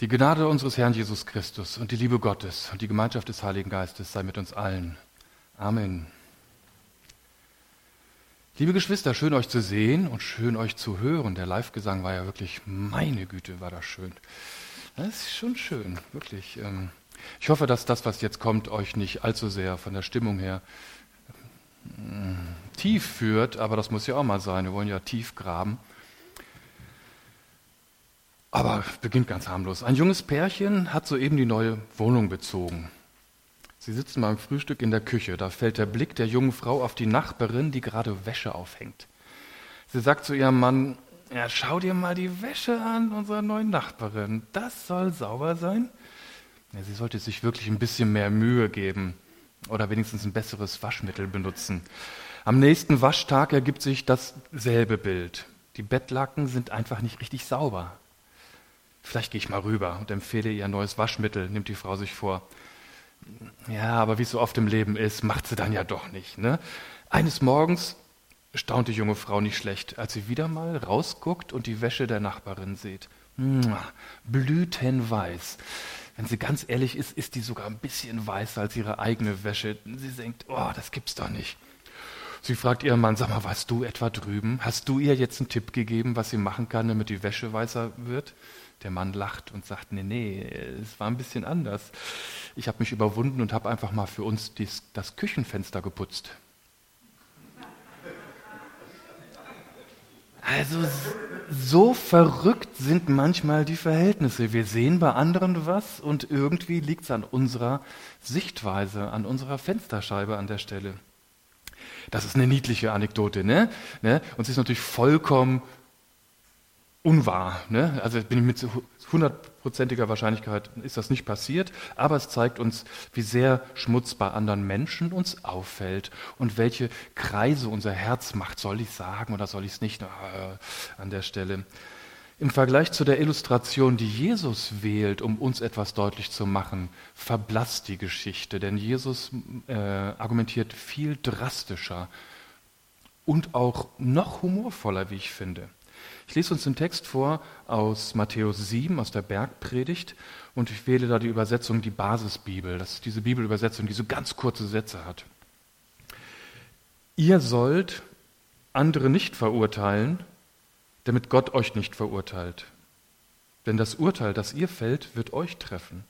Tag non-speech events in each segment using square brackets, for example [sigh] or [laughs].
Die Gnade unseres Herrn Jesus Christus und die Liebe Gottes und die Gemeinschaft des Heiligen Geistes sei mit uns allen. Amen. Liebe Geschwister, schön euch zu sehen und schön euch zu hören. Der Live-Gesang war ja wirklich, meine Güte, war das schön. Das ist schon schön, wirklich. Ähm, ich hoffe, dass das, was jetzt kommt, euch nicht allzu sehr von der Stimmung her mm, tief führt, aber das muss ja auch mal sein. Wir wollen ja tief graben. Aber beginnt ganz harmlos. Ein junges Pärchen hat soeben die neue Wohnung bezogen. Sie sitzen beim Frühstück in der Küche. Da fällt der Blick der jungen Frau auf die Nachbarin, die gerade Wäsche aufhängt. Sie sagt zu ihrem Mann, ja, schau dir mal die Wäsche an unserer neuen Nachbarin. Das soll sauber sein. Ja, sie sollte sich wirklich ein bisschen mehr Mühe geben oder wenigstens ein besseres Waschmittel benutzen. Am nächsten Waschtag ergibt sich dasselbe Bild. Die Bettlaken sind einfach nicht richtig sauber. Vielleicht gehe ich mal rüber und empfehle ihr ein neues Waschmittel, nimmt die Frau sich vor. Ja, aber wie es so oft im Leben ist, macht sie dann ja doch nicht. Ne? Eines Morgens staunt die junge Frau nicht schlecht, als sie wieder mal rausguckt und die Wäsche der Nachbarin sieht. Blütenweiß. Wenn sie ganz ehrlich ist, ist die sogar ein bisschen weißer als ihre eigene Wäsche. Sie denkt, oh, das gibt's doch nicht. Sie fragt ihren Mann, sag mal, warst du etwa drüben? Hast du ihr jetzt einen Tipp gegeben, was sie machen kann, damit die Wäsche weißer wird? Der Mann lacht und sagt, nee, nee, es war ein bisschen anders. Ich habe mich überwunden und habe einfach mal für uns dies, das Küchenfenster geputzt. Also so verrückt sind manchmal die Verhältnisse. Wir sehen bei anderen was und irgendwie liegt es an unserer Sichtweise, an unserer Fensterscheibe an der Stelle. Das ist eine niedliche Anekdote, ne? ne? Und sie ist natürlich vollkommen unwahr. Ne? Also bin ich mit hundertprozentiger Wahrscheinlichkeit ist das nicht passiert, aber es zeigt uns, wie sehr Schmutz bei anderen Menschen uns auffällt und welche Kreise unser Herz macht. Soll ich sagen oder soll ich es nicht äh, an der Stelle? Im Vergleich zu der Illustration, die Jesus wählt, um uns etwas deutlich zu machen, verblasst die Geschichte, denn Jesus äh, argumentiert viel drastischer und auch noch humorvoller, wie ich finde. Ich lese uns den Text vor aus Matthäus 7, aus der Bergpredigt, und ich wähle da die Übersetzung, die Basisbibel. Das ist diese Bibelübersetzung, die so ganz kurze Sätze hat. Ihr sollt andere nicht verurteilen, damit Gott euch nicht verurteilt. Denn das Urteil, das ihr fällt, wird euch treffen.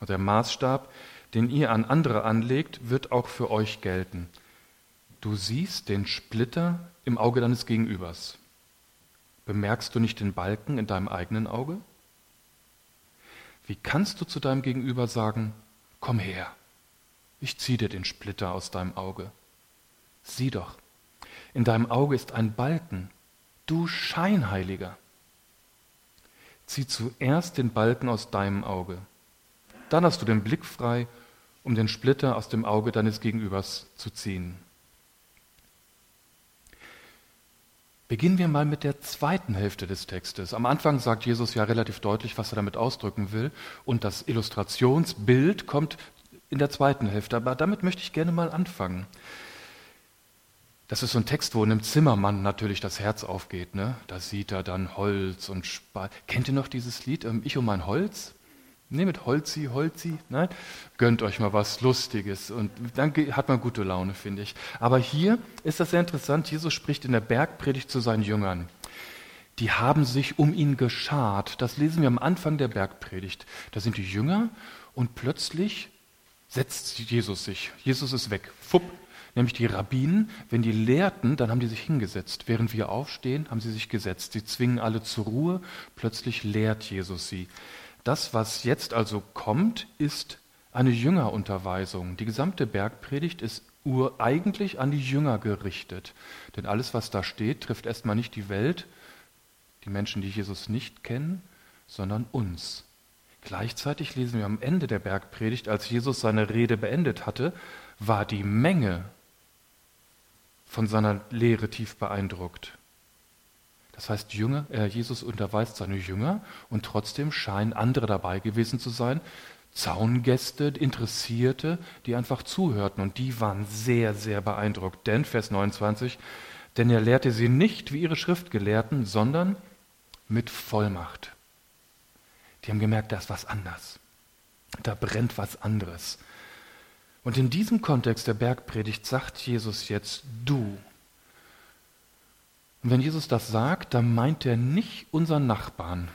Und der Maßstab, den ihr an andere anlegt, wird auch für euch gelten. Du siehst den Splitter im Auge deines Gegenübers Bemerkst du nicht den Balken in deinem eigenen Auge? Wie kannst du zu deinem Gegenüber sagen, komm her, ich zieh dir den Splitter aus deinem Auge? Sieh doch, in deinem Auge ist ein Balken, du Scheinheiliger. Zieh zuerst den Balken aus deinem Auge, dann hast du den Blick frei, um den Splitter aus dem Auge deines Gegenübers zu ziehen. Beginnen wir mal mit der zweiten Hälfte des Textes. Am Anfang sagt Jesus ja relativ deutlich, was er damit ausdrücken will. Und das Illustrationsbild kommt in der zweiten Hälfte. Aber damit möchte ich gerne mal anfangen. Das ist so ein Text, wo einem Zimmermann natürlich das Herz aufgeht. Ne? Da sieht er dann Holz und Spalt. Kennt ihr noch dieses Lied, ähm, Ich um mein Holz? Nehmt Holzi, Holzi, nein? Gönnt euch mal was Lustiges und dann hat man gute Laune, finde ich. Aber hier ist das sehr interessant. Jesus spricht in der Bergpredigt zu seinen Jüngern. Die haben sich um ihn geschart. Das lesen wir am Anfang der Bergpredigt. Da sind die Jünger und plötzlich setzt Jesus sich. Jesus ist weg. Fupp. Nämlich die Rabbinen, wenn die lehrten, dann haben die sich hingesetzt. Während wir aufstehen, haben sie sich gesetzt. Sie zwingen alle zur Ruhe. Plötzlich lehrt Jesus sie. Das, was jetzt also kommt, ist eine Jüngerunterweisung. Die gesamte Bergpredigt ist eigentlich an die Jünger gerichtet. Denn alles, was da steht, trifft erstmal nicht die Welt, die Menschen, die Jesus nicht kennen, sondern uns. Gleichzeitig lesen wir am Ende der Bergpredigt, als Jesus seine Rede beendet hatte, war die Menge von seiner Lehre tief beeindruckt. Das heißt, Jünger, äh, Jesus unterweist seine Jünger und trotzdem scheinen andere dabei gewesen zu sein, Zaungäste, Interessierte, die einfach zuhörten und die waren sehr, sehr beeindruckt. Denn, Vers 29, denn er lehrte sie nicht wie ihre Schriftgelehrten, sondern mit Vollmacht. Die haben gemerkt, da ist was anders. Da brennt was anderes. Und in diesem Kontext der Bergpredigt sagt Jesus jetzt du. Und wenn Jesus das sagt, dann meint er nicht unseren Nachbarn.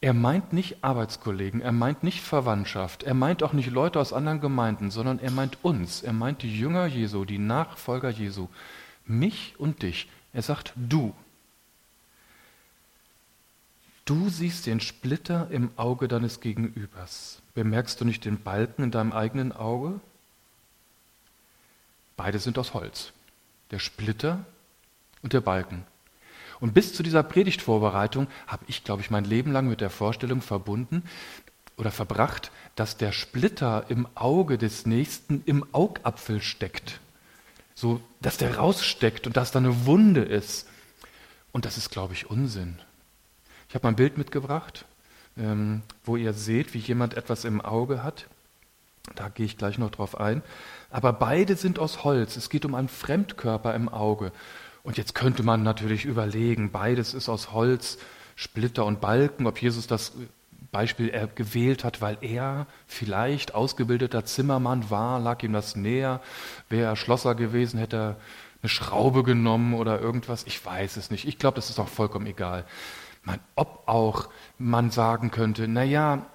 Er meint nicht Arbeitskollegen, er meint nicht Verwandtschaft, er meint auch nicht Leute aus anderen Gemeinden, sondern er meint uns, er meint die Jünger Jesu, die Nachfolger Jesu, mich und dich. Er sagt du. Du siehst den Splitter im Auge deines Gegenübers. Bemerkst du nicht den Balken in deinem eigenen Auge? Beide sind aus Holz. Der Splitter und der Balken. Und bis zu dieser Predigtvorbereitung habe ich, glaube ich, mein Leben lang mit der Vorstellung verbunden oder verbracht, dass der Splitter im Auge des Nächsten im Augapfel steckt. So, dass der raussteckt und dass da eine Wunde ist. Und das ist, glaube ich, Unsinn. Ich habe mal ein Bild mitgebracht, ähm, wo ihr seht, wie jemand etwas im Auge hat. Da gehe ich gleich noch drauf ein. Aber beide sind aus Holz. Es geht um einen Fremdkörper im Auge. Und jetzt könnte man natürlich überlegen, beides ist aus Holz, Splitter und Balken, ob Jesus das Beispiel er gewählt hat, weil er vielleicht ausgebildeter Zimmermann war, lag ihm das näher. Wäre er Schlosser gewesen, hätte er eine Schraube genommen oder irgendwas. Ich weiß es nicht. Ich glaube, das ist auch vollkommen egal. Man, ob auch man sagen könnte, naja,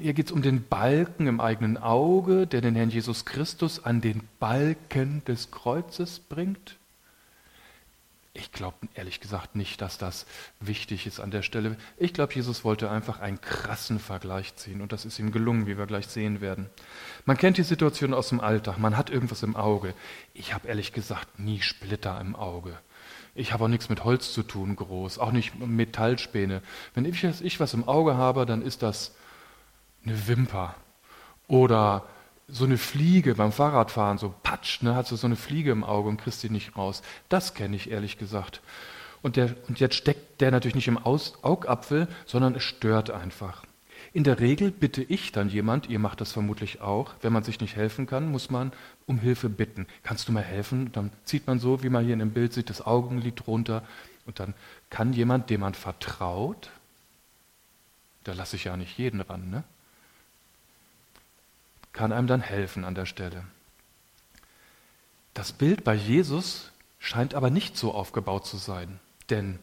hier geht es um den Balken im eigenen Auge, der den Herrn Jesus Christus an den Balken des Kreuzes bringt. Ich glaube ehrlich gesagt nicht, dass das wichtig ist an der Stelle. Ich glaube, Jesus wollte einfach einen krassen Vergleich ziehen und das ist ihm gelungen, wie wir gleich sehen werden. Man kennt die Situation aus dem Alltag, man hat irgendwas im Auge. Ich habe ehrlich gesagt nie Splitter im Auge. Ich habe auch nichts mit Holz zu tun, groß, auch nicht Metallspäne. Wenn ich, ich was im Auge habe, dann ist das eine Wimper oder so eine Fliege beim Fahrradfahren, so patsch, ne, hast du so eine Fliege im Auge und kriegst sie nicht raus. Das kenne ich ehrlich gesagt. Und, der, und jetzt steckt der natürlich nicht im Aus, Augapfel, sondern es stört einfach. In der Regel bitte ich dann jemand, ihr macht das vermutlich auch, wenn man sich nicht helfen kann, muss man um Hilfe bitten. Kannst du mir helfen? Dann zieht man so, wie man hier in dem Bild sieht, das Augenlid runter und dann kann jemand, dem man vertraut, da lasse ich ja nicht jeden ran, ne? Kann einem dann helfen an der Stelle. Das Bild bei Jesus scheint aber nicht so aufgebaut zu sein, denn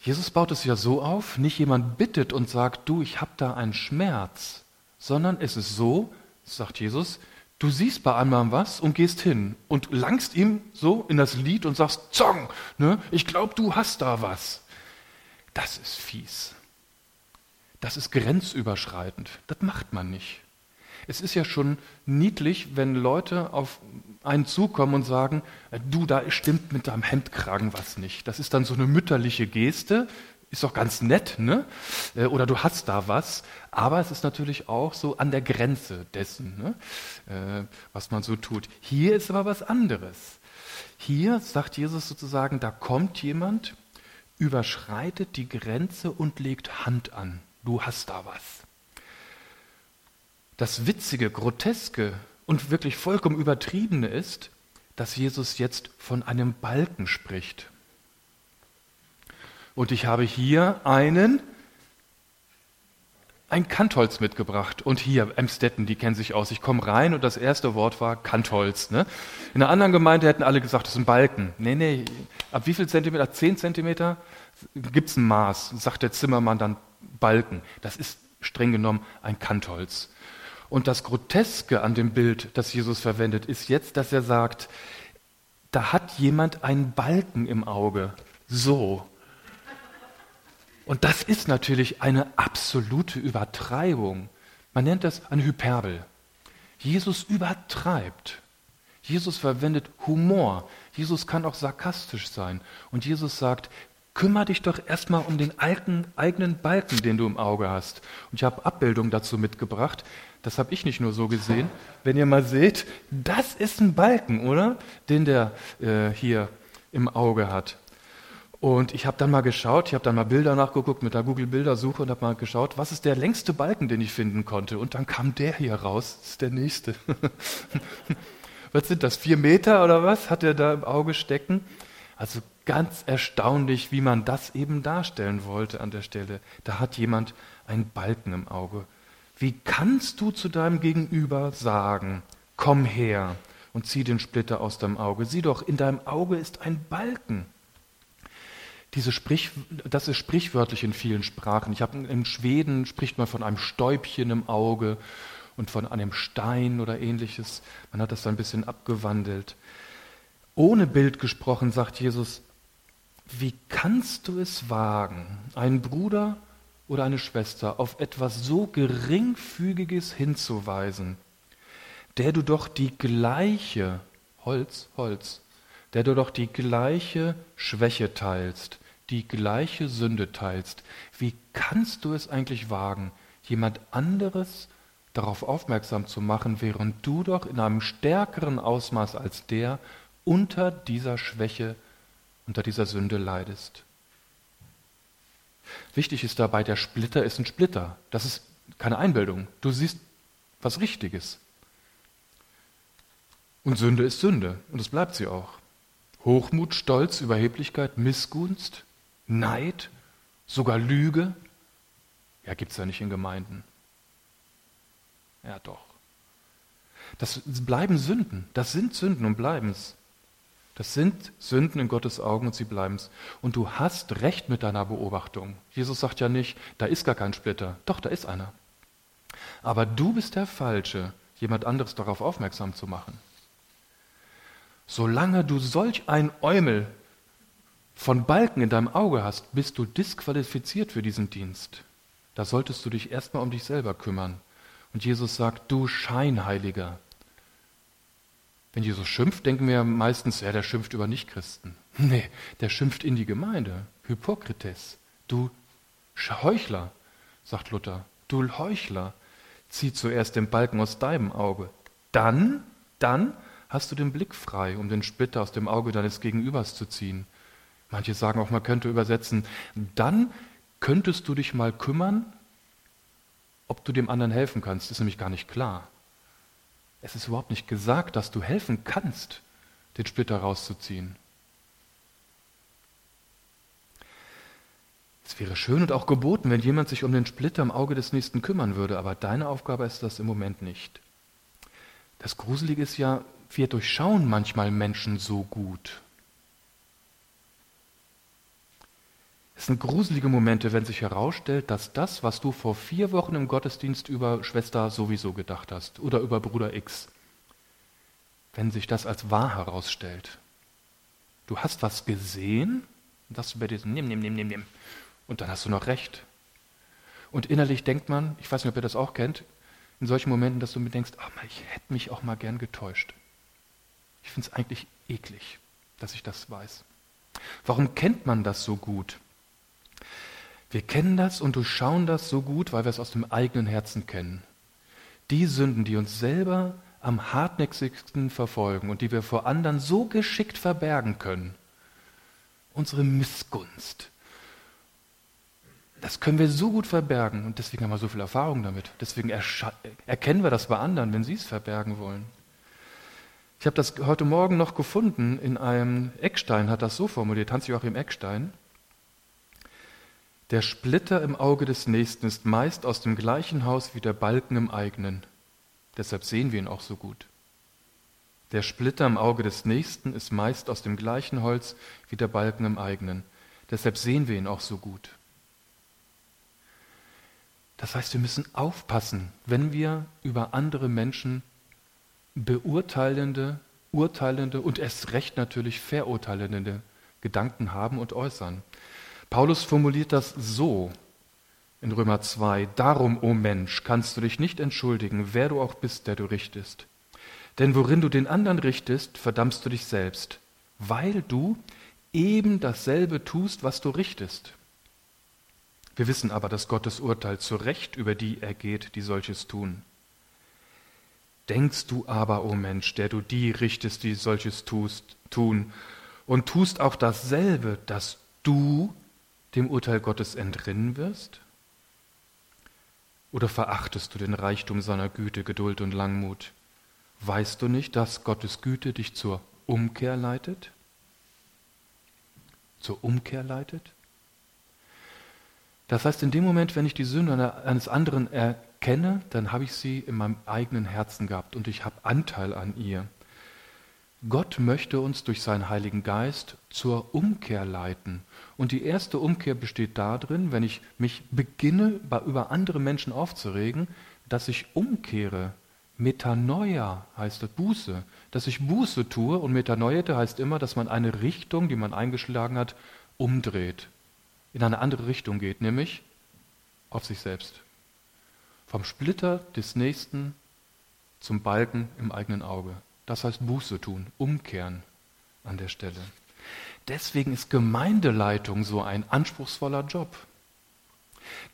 Jesus baut es ja so auf, nicht jemand bittet und sagt, du, ich habe da einen Schmerz, sondern es ist so, sagt Jesus, du siehst bei einem was und gehst hin und langst ihm so in das Lied und sagst, Zong, ne, ich glaube, du hast da was. Das ist fies. Das ist grenzüberschreitend. Das macht man nicht. Es ist ja schon niedlich, wenn Leute auf einen zukommen und sagen, du, da stimmt mit deinem Hemdkragen was nicht. Das ist dann so eine mütterliche Geste, ist doch ganz nett, ne? Äh, oder du hast da was, aber es ist natürlich auch so an der Grenze dessen, ne? Äh, was man so tut. Hier ist aber was anderes. Hier sagt Jesus sozusagen, da kommt jemand, überschreitet die Grenze und legt Hand an du hast da was. Das Witzige, Groteske und wirklich vollkommen Übertriebene ist, dass Jesus jetzt von einem Balken spricht. Und ich habe hier einen, ein Kantholz mitgebracht. Und hier, Emstetten, die kennen sich aus. Ich komme rein und das erste Wort war Kantholz. Ne? In einer anderen Gemeinde hätten alle gesagt, das ist ein Balken. Nee, nee, ab wie viel Zentimeter? Zehn Zentimeter? Gibt es ein Maß? Sagt der Zimmermann dann Balken. Das ist streng genommen ein Kantholz. Und das Groteske an dem Bild, das Jesus verwendet, ist jetzt, dass er sagt, da hat jemand einen Balken im Auge. So. Und das ist natürlich eine absolute Übertreibung. Man nennt das eine Hyperbel. Jesus übertreibt. Jesus verwendet Humor. Jesus kann auch sarkastisch sein. Und Jesus sagt, kümmere dich doch erstmal um den eigenen Balken, den du im Auge hast. Und ich habe Abbildungen dazu mitgebracht. Das habe ich nicht nur so gesehen. Wenn ihr mal seht, das ist ein Balken, oder? Den der äh, hier im Auge hat. Und ich habe dann mal geschaut, ich habe dann mal Bilder nachgeguckt mit der Google-Bildersuche und habe mal geschaut, was ist der längste Balken, den ich finden konnte. Und dann kam der hier raus, das ist der nächste. [laughs] was sind das, vier Meter oder was hat er da im Auge stecken? Also ganz erstaunlich, wie man das eben darstellen wollte an der Stelle. Da hat jemand einen Balken im Auge. Wie kannst du zu deinem Gegenüber sagen, komm her und zieh den Splitter aus deinem Auge? Sieh doch, in deinem Auge ist ein Balken. Diese Sprich, das ist sprichwörtlich in vielen Sprachen. Ich habe in Schweden spricht man von einem Stäubchen im Auge und von einem Stein oder ähnliches. Man hat das ein bisschen abgewandelt. Ohne Bild gesprochen sagt Jesus, wie kannst du es wagen, einen Bruder oder eine Schwester auf etwas so geringfügiges hinzuweisen, der du doch die gleiche Holz, Holz, der du doch die gleiche Schwäche teilst, die gleiche Sünde teilst, wie kannst du es eigentlich wagen, jemand anderes darauf aufmerksam zu machen, während du doch in einem stärkeren Ausmaß als der unter dieser Schwäche, unter dieser Sünde leidest? Wichtig ist dabei, der Splitter ist ein Splitter. Das ist keine Einbildung. Du siehst was Richtiges. Und Sünde ist Sünde. Und es bleibt sie auch. Hochmut, Stolz, Überheblichkeit, Missgunst, Neid, sogar Lüge. Ja, gibt es ja nicht in Gemeinden. Ja, doch. Das bleiben Sünden. Das sind Sünden und bleiben es. Das sind Sünden in Gottes Augen und sie bleiben es. Und du hast recht mit deiner Beobachtung. Jesus sagt ja nicht, da ist gar kein Splitter. Doch, da ist einer. Aber du bist der Falsche, jemand anderes darauf aufmerksam zu machen. Solange du solch ein Eumel von Balken in deinem Auge hast, bist du disqualifiziert für diesen Dienst. Da solltest du dich erstmal um dich selber kümmern. Und Jesus sagt, du Scheinheiliger. Wenn Jesus schimpft, denken wir meistens, ja, der schimpft über Nichtchristen. [laughs] Nee, der schimpft in die Gemeinde. Hypokrites. Du Heuchler, sagt Luther. Du Heuchler. Zieh zuerst den Balken aus deinem Auge. Dann, dann hast du den Blick frei, um den Splitter aus dem Auge deines Gegenübers zu ziehen. Manche sagen auch, man könnte übersetzen, dann könntest du dich mal kümmern, ob du dem anderen helfen kannst. Das ist nämlich gar nicht klar. Es ist überhaupt nicht gesagt, dass du helfen kannst, den Splitter rauszuziehen. Es wäre schön und auch geboten, wenn jemand sich um den Splitter im Auge des Nächsten kümmern würde, aber deine Aufgabe ist das im Moment nicht. Das Gruselige ist ja, wir durchschauen manchmal Menschen so gut. Es sind gruselige Momente, wenn sich herausstellt, dass das, was du vor vier Wochen im Gottesdienst über Schwester sowieso gedacht hast oder über Bruder X, wenn sich das als wahr herausstellt. Du hast was gesehen und das bei diesem Nimm, nimm, nimm, nimm, nimm. Und dann hast du noch recht. Und innerlich denkt man, ich weiß nicht, ob ihr das auch kennt, in solchen Momenten, dass du mir denkst, oh, ich hätte mich auch mal gern getäuscht. Ich finde es eigentlich eklig, dass ich das weiß. Warum kennt man das so gut? Wir kennen das und durchschauen das so gut, weil wir es aus dem eigenen Herzen kennen. Die Sünden, die uns selber am hartnäckigsten verfolgen und die wir vor anderen so geschickt verbergen können. Unsere Missgunst. Das können wir so gut verbergen und deswegen haben wir so viel Erfahrung damit. Deswegen erkennen wir das bei anderen, wenn sie es verbergen wollen. Ich habe das heute Morgen noch gefunden in einem Eckstein, hat das so formuliert, Hans-Joachim Eckstein. Der Splitter im Auge des Nächsten ist meist aus dem gleichen Haus wie der Balken im eigenen. Deshalb sehen wir ihn auch so gut. Der Splitter im Auge des Nächsten ist meist aus dem gleichen Holz wie der Balken im eigenen. Deshalb sehen wir ihn auch so gut. Das heißt, wir müssen aufpassen, wenn wir über andere Menschen beurteilende, urteilende und erst recht natürlich verurteilende Gedanken haben und äußern. Paulus formuliert das so in Römer 2, Darum, o oh Mensch, kannst du dich nicht entschuldigen, wer du auch bist, der du richtest. Denn worin du den anderen richtest, verdammst du dich selbst, weil du eben dasselbe tust, was du richtest. Wir wissen aber, dass Gottes Urteil zu Recht über die ergeht, die solches tun. Denkst du aber, o oh Mensch, der du die richtest, die solches tust, tun, und tust auch dasselbe, dass du dem Urteil Gottes entrinnen wirst? Oder verachtest du den Reichtum seiner Güte, Geduld und Langmut? Weißt du nicht, dass Gottes Güte dich zur Umkehr leitet? zur Umkehr leitet? Das heißt, in dem Moment, wenn ich die Sünde eines anderen erkenne, dann habe ich sie in meinem eigenen Herzen gehabt und ich habe Anteil an ihr. Gott möchte uns durch seinen Heiligen Geist zur Umkehr leiten. Und die erste Umkehr besteht darin, wenn ich mich beginne, über andere Menschen aufzuregen, dass ich umkehre. Metanoia heißt das Buße. Dass ich Buße tue und Metanoite heißt immer, dass man eine Richtung, die man eingeschlagen hat, umdreht. In eine andere Richtung geht, nämlich auf sich selbst. Vom Splitter des Nächsten zum Balken im eigenen Auge. Das heißt Buße tun, umkehren an der Stelle. Deswegen ist Gemeindeleitung so ein anspruchsvoller Job.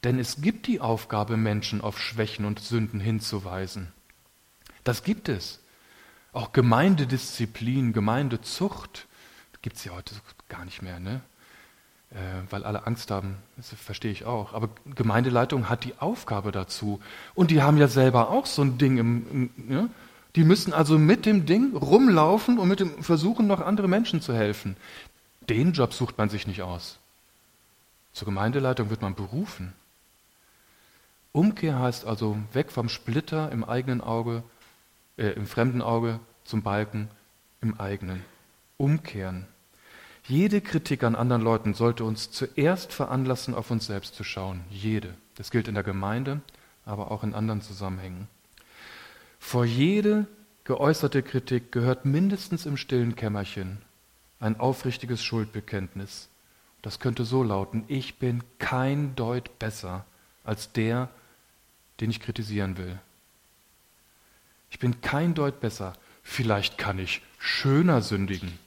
Denn es gibt die Aufgabe, Menschen auf Schwächen und Sünden hinzuweisen. Das gibt es. Auch Gemeindedisziplin, Gemeindezucht gibt es ja heute gar nicht mehr, ne? Äh, weil alle Angst haben, das verstehe ich auch. Aber Gemeindeleitung hat die Aufgabe dazu. Und die haben ja selber auch so ein Ding im, im ja? Die müssen also mit dem Ding rumlaufen und mit dem versuchen, noch andere Menschen zu helfen. Den Job sucht man sich nicht aus. Zur Gemeindeleitung wird man berufen. Umkehr heißt also weg vom Splitter im eigenen Auge, äh, im fremden Auge zum Balken im eigenen. Umkehren. Jede Kritik an anderen Leuten sollte uns zuerst veranlassen, auf uns selbst zu schauen. Jede. Das gilt in der Gemeinde, aber auch in anderen Zusammenhängen. Vor jede geäußerte Kritik gehört mindestens im stillen Kämmerchen ein aufrichtiges Schuldbekenntnis. Das könnte so lauten, ich bin kein Deut besser als der, den ich kritisieren will. Ich bin kein Deut besser. Vielleicht kann ich schöner sündigen.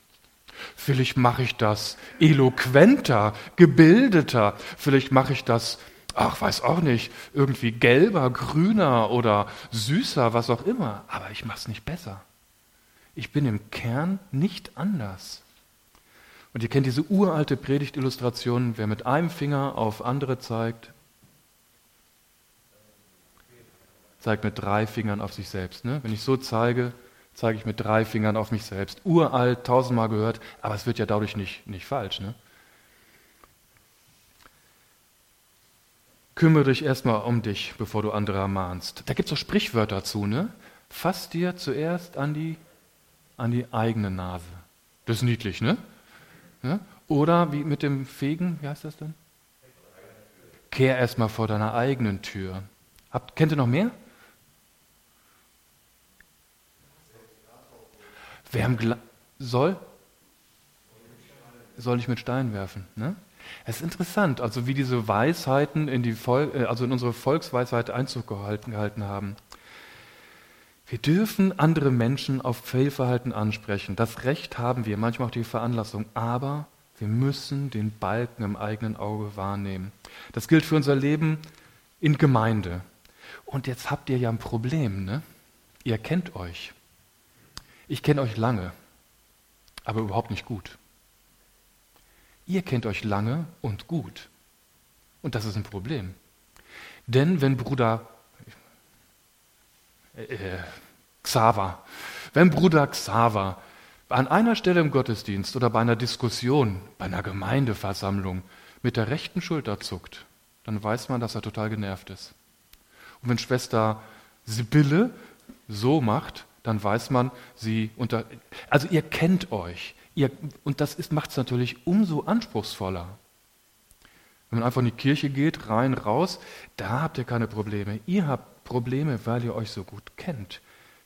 Vielleicht mache ich das eloquenter, gebildeter. Vielleicht mache ich das ach, weiß auch nicht, irgendwie gelber, grüner oder süßer, was auch immer, aber ich mache es nicht besser. Ich bin im Kern nicht anders. Und ihr kennt diese uralte Predigtillustration, wer mit einem Finger auf andere zeigt, zeigt mit drei Fingern auf sich selbst. Ne? Wenn ich so zeige, zeige ich mit drei Fingern auf mich selbst. Uralt, tausendmal gehört, aber es wird ja dadurch nicht, nicht falsch. Ne? Kümmere dich erstmal um dich, bevor du andere ermahnst. Da gibt es auch Sprichwörter zu, ne? Fass dir zuerst an die, an die eigene Nase. Das ist niedlich, ne? Ja? Oder wie mit dem Fegen, wie heißt das denn? Kehr erstmal vor deiner eigenen Tür. Habt, kennt ihr noch mehr? Wer soll, soll nicht mit Steinen werfen. Ne? Es ist interessant, also wie diese Weisheiten in, die Vol äh, also in unsere Volksweisheit Einzug gehalten, gehalten haben. Wir dürfen andere Menschen auf Fehlverhalten ansprechen. Das Recht haben wir, manchmal auch die Veranlassung, aber wir müssen den Balken im eigenen Auge wahrnehmen. Das gilt für unser Leben in Gemeinde. Und jetzt habt ihr ja ein Problem, ne? Ihr kennt euch. Ich kenne euch lange, aber überhaupt nicht gut. Ihr kennt euch lange und gut. Und das ist ein Problem. Denn wenn Bruder äh, äh, Xaver, wenn Bruder Xaver an einer Stelle im Gottesdienst oder bei einer Diskussion, bei einer Gemeindeversammlung mit der rechten Schulter zuckt, dann weiß man, dass er total genervt ist. Und wenn Schwester Sibylle so macht, dann weiß man, sie unter. Also ihr kennt euch. Ihr, und das macht es natürlich umso anspruchsvoller. Wenn man einfach in die Kirche geht, rein, raus, da habt ihr keine Probleme. Ihr habt Probleme, weil ihr euch so gut kennt.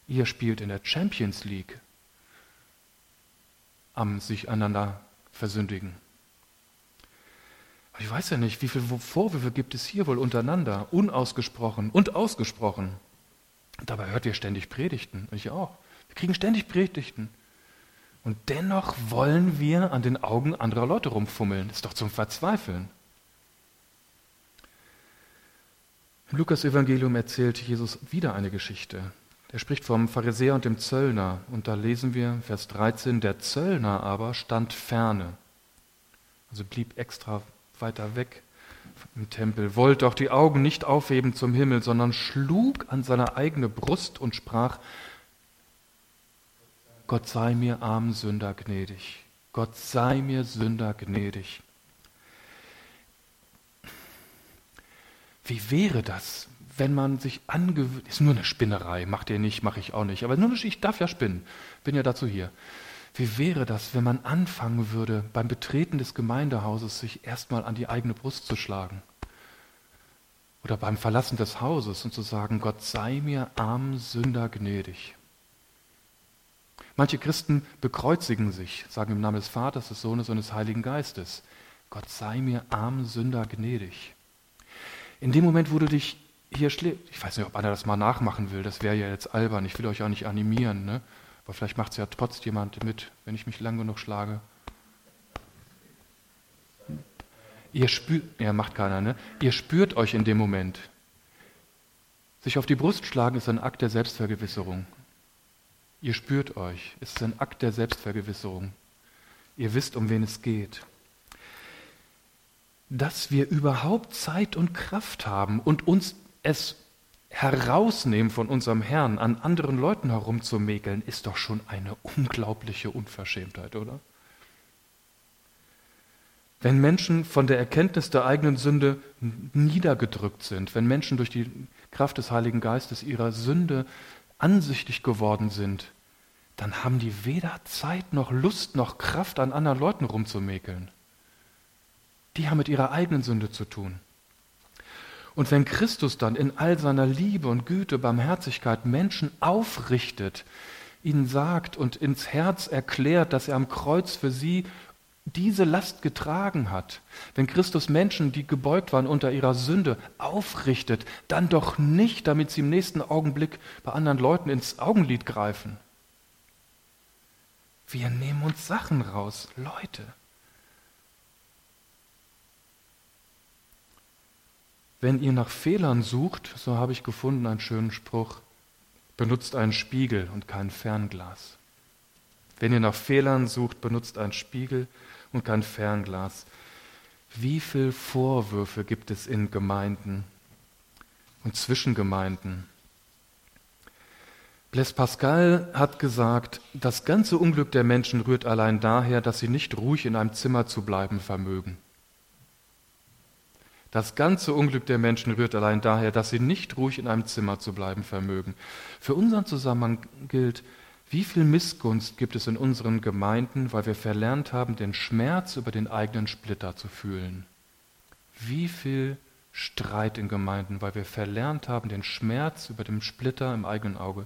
Ihr spielt in der Champions League am sich einander versündigen. Aber ich weiß ja nicht, wie viele Vorwürfe gibt es hier wohl untereinander, unausgesprochen und ausgesprochen. Dabei hört ihr ständig Predigten, ich auch. Wir kriegen ständig Predigten. Und dennoch wollen wir an den Augen anderer Leute rumfummeln. Das ist doch zum Verzweifeln. Im Lukas-Evangelium erzählt Jesus wieder eine Geschichte. Er spricht vom Pharisäer und dem Zöllner. Und da lesen wir, Vers 13, der Zöllner aber stand ferne. Also blieb extra weiter weg im Tempel, wollte auch die Augen nicht aufheben zum Himmel, sondern schlug an seine eigene Brust und sprach, Gott sei mir armen Sünder gnädig. Gott sei mir Sünder gnädig. Wie wäre das, wenn man sich angewöhnt, ist nur eine Spinnerei, macht ihr nicht, mache ich auch nicht, aber nur ich darf ja spinnen, bin ja dazu hier. Wie wäre das, wenn man anfangen würde, beim Betreten des Gemeindehauses sich erstmal an die eigene Brust zu schlagen? Oder beim Verlassen des Hauses und zu sagen, Gott sei mir arm Sünder gnädig. Manche Christen bekreuzigen sich, sagen im Namen des Vaters, des Sohnes und des Heiligen Geistes. Gott sei mir arm Sünder gnädig. In dem Moment, wo du dich hier schlägst, ich weiß nicht, ob einer das mal nachmachen will, das wäre ja jetzt albern, ich will euch auch nicht animieren, ne? aber vielleicht macht es ja trotzdem jemand mit, wenn ich mich lang genug schlage. Ihr spürt, ja, macht keiner, ne? Ihr spürt euch in dem Moment. Sich auf die Brust schlagen ist ein Akt der Selbstvergewisserung. Ihr spürt euch. Es ist ein Akt der Selbstvergewisserung. Ihr wisst, um wen es geht dass wir überhaupt Zeit und Kraft haben und uns es herausnehmen von unserem Herrn, an anderen Leuten herumzumäkeln, ist doch schon eine unglaubliche Unverschämtheit, oder? Wenn Menschen von der Erkenntnis der eigenen Sünde niedergedrückt sind, wenn Menschen durch die Kraft des Heiligen Geistes ihrer Sünde ansichtig geworden sind, dann haben die weder Zeit noch Lust noch Kraft, an anderen Leuten rumzumäkeln die haben mit ihrer eigenen Sünde zu tun. Und wenn Christus dann in all seiner Liebe und Güte, Barmherzigkeit Menschen aufrichtet, ihnen sagt und ins Herz erklärt, dass er am Kreuz für sie diese Last getragen hat, wenn Christus Menschen, die gebeugt waren unter ihrer Sünde, aufrichtet, dann doch nicht, damit sie im nächsten Augenblick bei anderen Leuten ins Augenlid greifen. Wir nehmen uns Sachen raus, Leute. Wenn ihr nach Fehlern sucht, so habe ich gefunden einen schönen Spruch, benutzt einen Spiegel und kein Fernglas. Wenn ihr nach Fehlern sucht, benutzt einen Spiegel und kein Fernglas. Wie viele Vorwürfe gibt es in Gemeinden und zwischen Gemeinden? Blaise Pascal hat gesagt, das ganze Unglück der Menschen rührt allein daher, dass sie nicht ruhig in einem Zimmer zu bleiben vermögen. Das ganze Unglück der Menschen rührt allein daher, dass sie nicht ruhig in einem Zimmer zu bleiben vermögen. Für unseren Zusammenhang gilt, wie viel Missgunst gibt es in unseren Gemeinden, weil wir verlernt haben, den Schmerz über den eigenen Splitter zu fühlen? Wie viel Streit in Gemeinden, weil wir verlernt haben, den Schmerz über den Splitter im eigenen Auge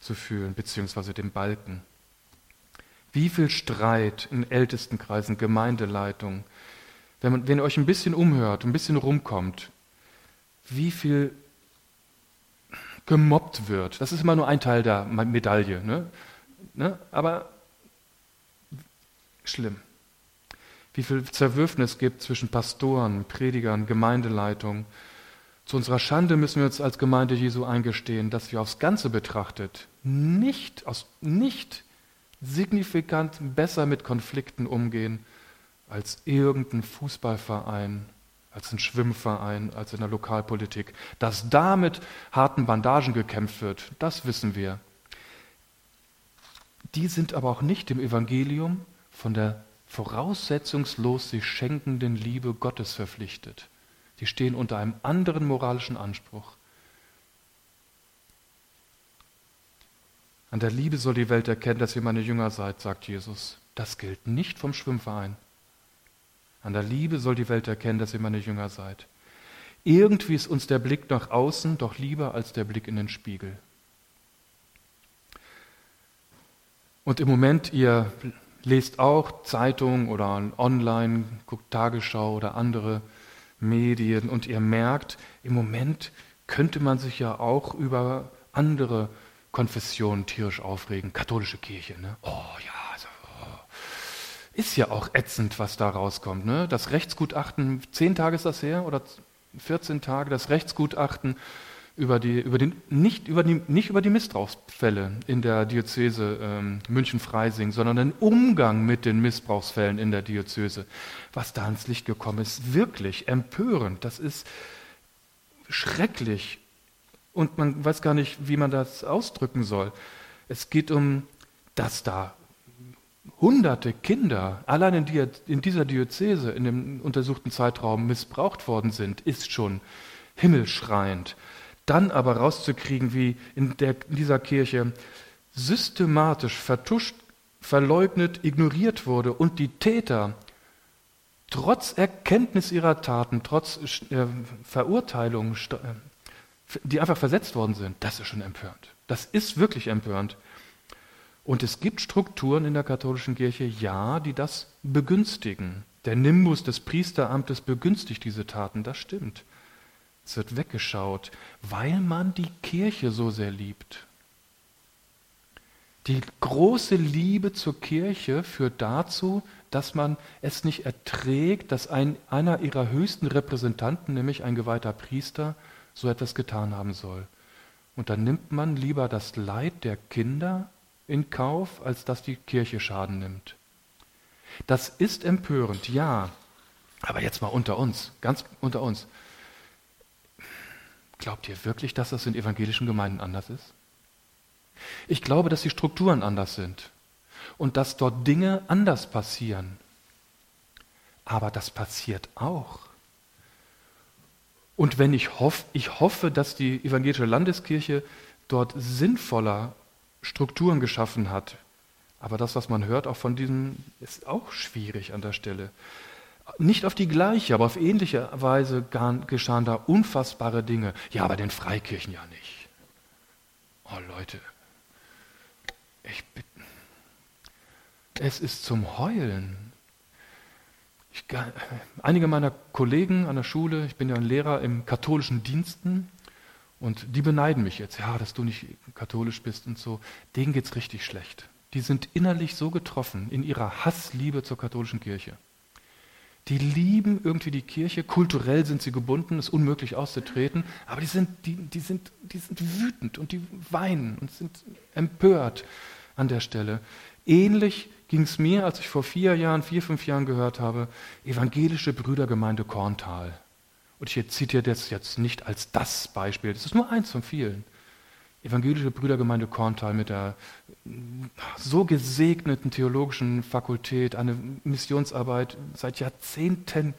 zu fühlen, beziehungsweise den Balken? Wie viel Streit in Ältestenkreisen, Gemeindeleitungen, wenn, man, wenn ihr euch ein bisschen umhört, ein bisschen rumkommt, wie viel gemobbt wird. Das ist immer nur ein Teil der Medaille. Ne? Ne? Aber schlimm. Wie viel Zerwürfnis gibt zwischen Pastoren, Predigern, Gemeindeleitung. Zu unserer Schande müssen wir uns als Gemeinde Jesu eingestehen, dass wir aufs Ganze betrachtet nicht, aus, nicht signifikant besser mit Konflikten umgehen als irgendein Fußballverein, als ein Schwimmverein, als in der Lokalpolitik. Dass da mit harten Bandagen gekämpft wird, das wissen wir. Die sind aber auch nicht im Evangelium von der voraussetzungslos sich schenkenden Liebe Gottes verpflichtet. Die stehen unter einem anderen moralischen Anspruch. An der Liebe soll die Welt erkennen, dass ihr meine Jünger seid, sagt Jesus. Das gilt nicht vom Schwimmverein. An der Liebe soll die Welt erkennen, dass ihr meine Jünger seid. Irgendwie ist uns der Blick nach außen doch lieber als der Blick in den Spiegel. Und im Moment, ihr lest auch Zeitungen oder online, guckt Tagesschau oder andere Medien und ihr merkt, im Moment könnte man sich ja auch über andere Konfessionen tierisch aufregen. Katholische Kirche, ne? Oh ja, ist ja auch ätzend, was da rauskommt. Ne? Das Rechtsgutachten, zehn Tage ist das her oder 14 Tage, das Rechtsgutachten über die, über den, nicht, über die, nicht über die Missbrauchsfälle in der Diözese ähm, München-Freising, sondern den Umgang mit den Missbrauchsfällen in der Diözese. Was da ans Licht gekommen ist, wirklich empörend. Das ist schrecklich. Und man weiß gar nicht, wie man das ausdrücken soll. Es geht um, dass da hunderte Kinder allein in, die, in dieser Diözese in dem untersuchten Zeitraum missbraucht worden sind, ist schon himmelschreiend. Dann aber rauszukriegen, wie in, der, in dieser Kirche systematisch vertuscht, verleugnet, ignoriert wurde und die Täter trotz Erkenntnis ihrer Taten, trotz äh, Verurteilung, äh, die einfach versetzt worden sind, das ist schon empörend. Das ist wirklich empörend. Und es gibt Strukturen in der katholischen Kirche, ja, die das begünstigen. Der Nimbus des Priesteramtes begünstigt diese Taten, das stimmt. Es wird weggeschaut, weil man die Kirche so sehr liebt. Die große Liebe zur Kirche führt dazu, dass man es nicht erträgt, dass ein, einer ihrer höchsten Repräsentanten, nämlich ein geweihter Priester, so etwas getan haben soll. Und dann nimmt man lieber das Leid der Kinder in Kauf, als dass die Kirche Schaden nimmt. Das ist empörend, ja. Aber jetzt mal unter uns, ganz unter uns. Glaubt ihr wirklich, dass das in evangelischen Gemeinden anders ist? Ich glaube, dass die Strukturen anders sind und dass dort Dinge anders passieren. Aber das passiert auch. Und wenn ich hoffe, ich hoffe, dass die evangelische Landeskirche dort sinnvoller Strukturen geschaffen hat. Aber das, was man hört, auch von diesem, ist auch schwierig an der Stelle. Nicht auf die gleiche, aber auf ähnliche Weise geschahen da unfassbare Dinge. Ja, aber den Freikirchen ja nicht. Oh Leute, ich bitte. Es ist zum Heulen. Ich, einige meiner Kollegen an der Schule, ich bin ja ein Lehrer im katholischen Diensten, und die beneiden mich jetzt, ja, dass du nicht katholisch bist und so. Denen geht es richtig schlecht. Die sind innerlich so getroffen in ihrer Hassliebe zur katholischen Kirche. Die lieben irgendwie die Kirche, kulturell sind sie gebunden, ist unmöglich auszutreten, aber die sind, die, die, sind, die sind wütend und die weinen und sind empört an der Stelle. Ähnlich ging es mir, als ich vor vier Jahren, vier, fünf Jahren gehört habe, evangelische Brüdergemeinde Korntal. Und ich zitiere das jetzt nicht als das Beispiel, das ist nur eins von vielen. Evangelische Brüdergemeinde Korntal mit der so gesegneten theologischen Fakultät, eine Missionsarbeit seit Jahrzehnten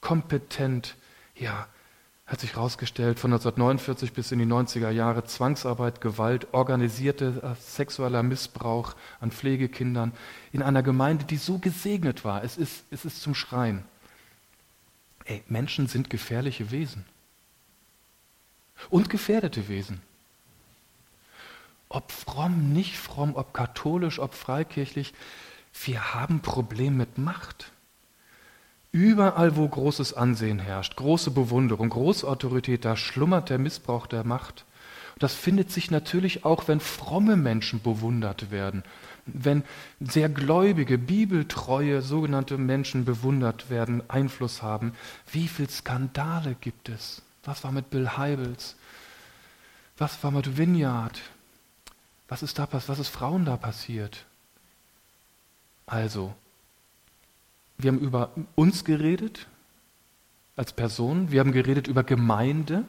kompetent, ja, hat sich herausgestellt, von 1949 bis in die 90er Jahre Zwangsarbeit, Gewalt, organisierter sexueller Missbrauch an Pflegekindern in einer Gemeinde, die so gesegnet war. Es ist, es ist zum Schreien. Ey, Menschen sind gefährliche Wesen. Und gefährdete Wesen. Ob fromm, nicht fromm, ob katholisch, ob freikirchlich, wir haben Problem mit Macht. Überall, wo großes Ansehen herrscht, große Bewunderung, große Autorität, da schlummert der Missbrauch der Macht. Das findet sich natürlich auch, wenn fromme Menschen bewundert werden wenn sehr gläubige, bibeltreue sogenannte Menschen bewundert werden, Einfluss haben. Wie viele Skandale gibt es? Was war mit Bill Heibels? Was war mit Vineyard? Was ist da was ist Frauen da passiert? Also, wir haben über uns geredet als Person, wir haben geredet über Gemeinde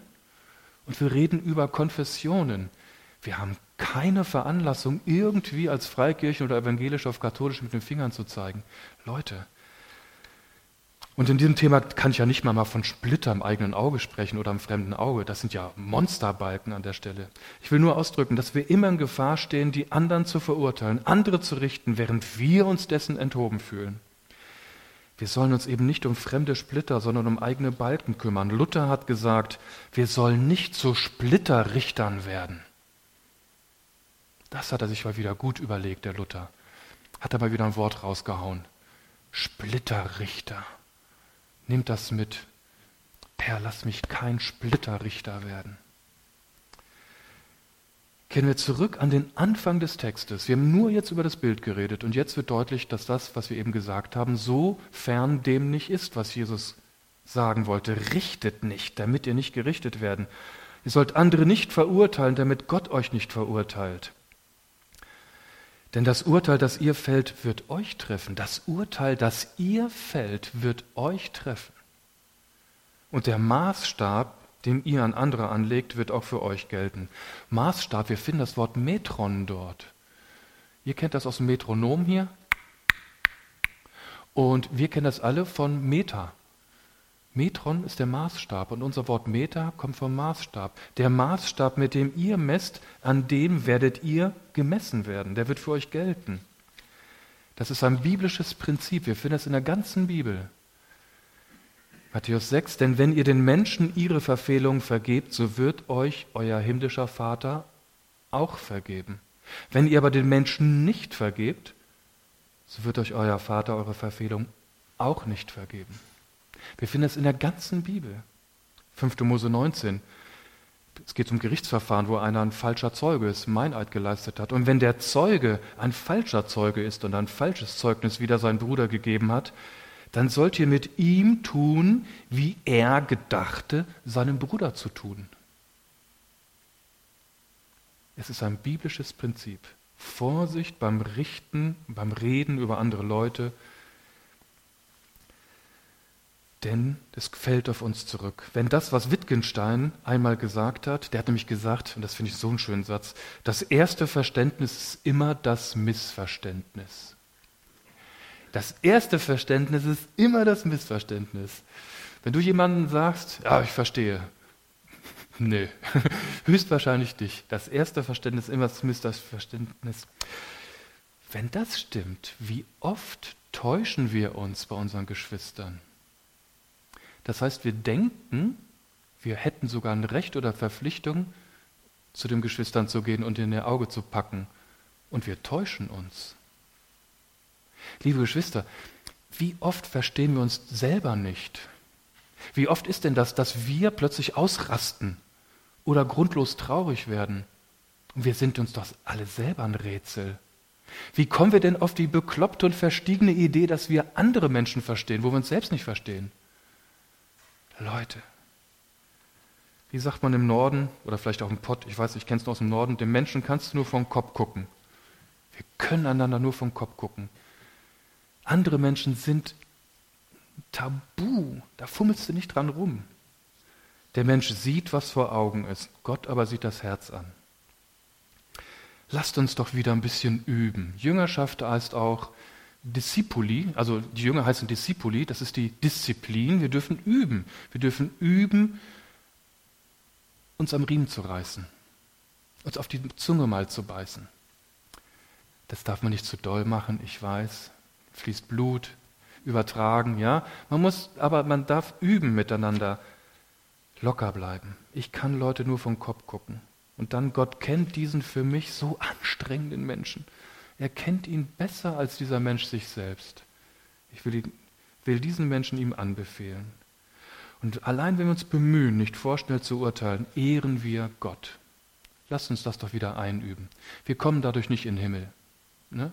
und wir reden über Konfessionen. Wir haben keine Veranlassung, irgendwie als Freikirche oder evangelisch auf katholisch mit den Fingern zu zeigen. Leute, und in diesem Thema kann ich ja nicht mal, mal von Splitter im eigenen Auge sprechen oder im fremden Auge. Das sind ja Monsterbalken an der Stelle. Ich will nur ausdrücken, dass wir immer in Gefahr stehen, die anderen zu verurteilen, andere zu richten, während wir uns dessen enthoben fühlen. Wir sollen uns eben nicht um fremde Splitter, sondern um eigene Balken kümmern. Luther hat gesagt, wir sollen nicht zu Splitterrichtern werden. Das hat er sich mal wieder gut überlegt, der Luther. Hat er mal wieder ein Wort rausgehauen. Splitterrichter. Nimmt das mit. Herr, lass mich kein Splitterrichter werden. Kehren wir zurück an den Anfang des Textes. Wir haben nur jetzt über das Bild geredet und jetzt wird deutlich, dass das, was wir eben gesagt haben, so fern dem nicht ist, was Jesus sagen wollte. Richtet nicht, damit ihr nicht gerichtet werden. Ihr sollt andere nicht verurteilen, damit Gott euch nicht verurteilt. Denn das Urteil, das ihr fällt, wird euch treffen. Das Urteil, das ihr fällt, wird euch treffen. Und der Maßstab, den ihr an andere anlegt, wird auch für euch gelten. Maßstab, wir finden das Wort Metron dort. Ihr kennt das aus dem Metronom hier. Und wir kennen das alle von Meta. Metron ist der Maßstab und unser Wort Meter kommt vom Maßstab. Der Maßstab, mit dem ihr messt, an dem werdet ihr gemessen werden. Der wird für euch gelten. Das ist ein biblisches Prinzip. Wir finden es in der ganzen Bibel. Matthäus 6, denn wenn ihr den Menschen ihre Verfehlungen vergebt, so wird euch euer himmlischer Vater auch vergeben. Wenn ihr aber den Menschen nicht vergebt, so wird euch euer Vater eure Verfehlung auch nicht vergeben. Wir finden es in der ganzen Bibel. 5. Mose 19. Es geht um Gerichtsverfahren, wo einer ein falscher Zeuge ist, Meineid geleistet hat. Und wenn der Zeuge ein falscher Zeuge ist und ein falsches Zeugnis wieder seinem Bruder gegeben hat, dann sollt ihr mit ihm tun, wie er gedachte, seinem Bruder zu tun. Es ist ein biblisches Prinzip. Vorsicht beim Richten, beim Reden über andere Leute, denn es fällt auf uns zurück. Wenn das, was Wittgenstein einmal gesagt hat, der hat nämlich gesagt, und das finde ich so einen schönen Satz, das erste Verständnis ist immer das Missverständnis. Das erste Verständnis ist immer das Missverständnis. Wenn du jemandem sagst, ja, ich verstehe, [laughs] nee, [laughs] höchstwahrscheinlich dich. Das erste Verständnis ist immer das Missverständnis. Wenn das stimmt, wie oft täuschen wir uns bei unseren Geschwistern? Das heißt, wir denken, wir hätten sogar ein Recht oder Verpflichtung, zu den Geschwistern zu gehen und in ihr Auge zu packen. Und wir täuschen uns. Liebe Geschwister, wie oft verstehen wir uns selber nicht? Wie oft ist denn das, dass wir plötzlich ausrasten oder grundlos traurig werden? Und wir sind uns doch alle selber ein Rätsel. Wie kommen wir denn auf die bekloppte und verstiegene Idee, dass wir andere Menschen verstehen, wo wir uns selbst nicht verstehen? Leute, wie sagt man im Norden oder vielleicht auch im Pott, ich weiß, ich kenne es nur aus dem Norden, dem Menschen kannst du nur vom Kopf gucken. Wir können einander nur vom Kopf gucken. Andere Menschen sind tabu, da fummelst du nicht dran rum. Der Mensch sieht, was vor Augen ist, Gott aber sieht das Herz an. Lasst uns doch wieder ein bisschen üben. Jüngerschaft heißt auch, Discipuli, also die Jünger heißen Discipuli, das ist die Disziplin. Wir dürfen üben. Wir dürfen üben, uns am Riemen zu reißen, uns auf die Zunge mal zu beißen. Das darf man nicht zu doll machen, ich weiß. Fließt Blut, übertragen, ja. Man muss, aber man darf üben miteinander, locker bleiben. Ich kann Leute nur vom Kopf gucken. Und dann, Gott kennt diesen für mich so anstrengenden Menschen. Er kennt ihn besser als dieser Mensch sich selbst. Ich will, ihn, will diesen Menschen ihm anbefehlen. Und allein wenn wir uns bemühen, nicht vorschnell zu urteilen, ehren wir Gott. Lasst uns das doch wieder einüben. Wir kommen dadurch nicht in den Himmel. Ne?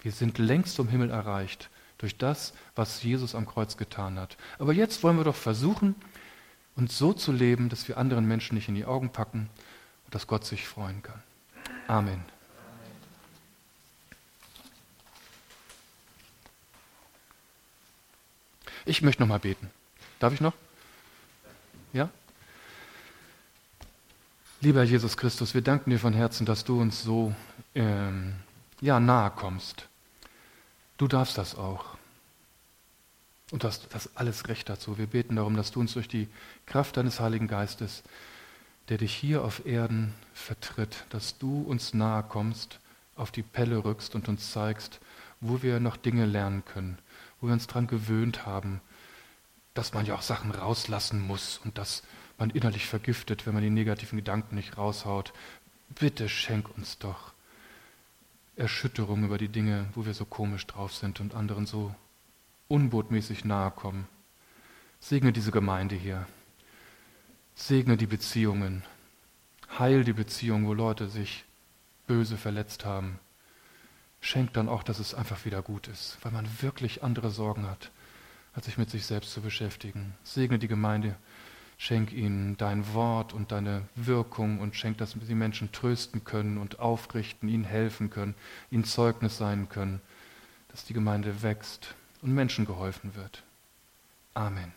Wir sind längst zum Himmel erreicht durch das, was Jesus am Kreuz getan hat. Aber jetzt wollen wir doch versuchen, uns so zu leben, dass wir anderen Menschen nicht in die Augen packen und dass Gott sich freuen kann. Amen. Ich möchte noch mal beten. Darf ich noch? Ja? Lieber Jesus Christus, wir danken dir von Herzen, dass du uns so ähm, ja, nahe kommst. Du darfst das auch. Und du hast das alles Recht dazu. Wir beten darum, dass du uns durch die Kraft deines Heiligen Geistes, der dich hier auf Erden vertritt, dass du uns nahe kommst, auf die Pelle rückst und uns zeigst, wo wir noch Dinge lernen können, wo wir uns daran gewöhnt haben, dass man ja auch Sachen rauslassen muss und dass man innerlich vergiftet, wenn man die negativen Gedanken nicht raushaut. Bitte schenk uns doch Erschütterung über die Dinge, wo wir so komisch drauf sind und anderen so unbotmäßig nahe kommen. Segne diese Gemeinde hier. Segne die Beziehungen. Heil die Beziehungen, wo Leute sich böse verletzt haben schenkt dann auch, dass es einfach wieder gut ist, weil man wirklich andere Sorgen hat, als sich mit sich selbst zu beschäftigen. Segne die Gemeinde, schenk ihnen dein Wort und deine Wirkung und schenk, dass sie Menschen trösten können und aufrichten, ihnen helfen können, ihnen Zeugnis sein können, dass die Gemeinde wächst und Menschen geholfen wird. Amen.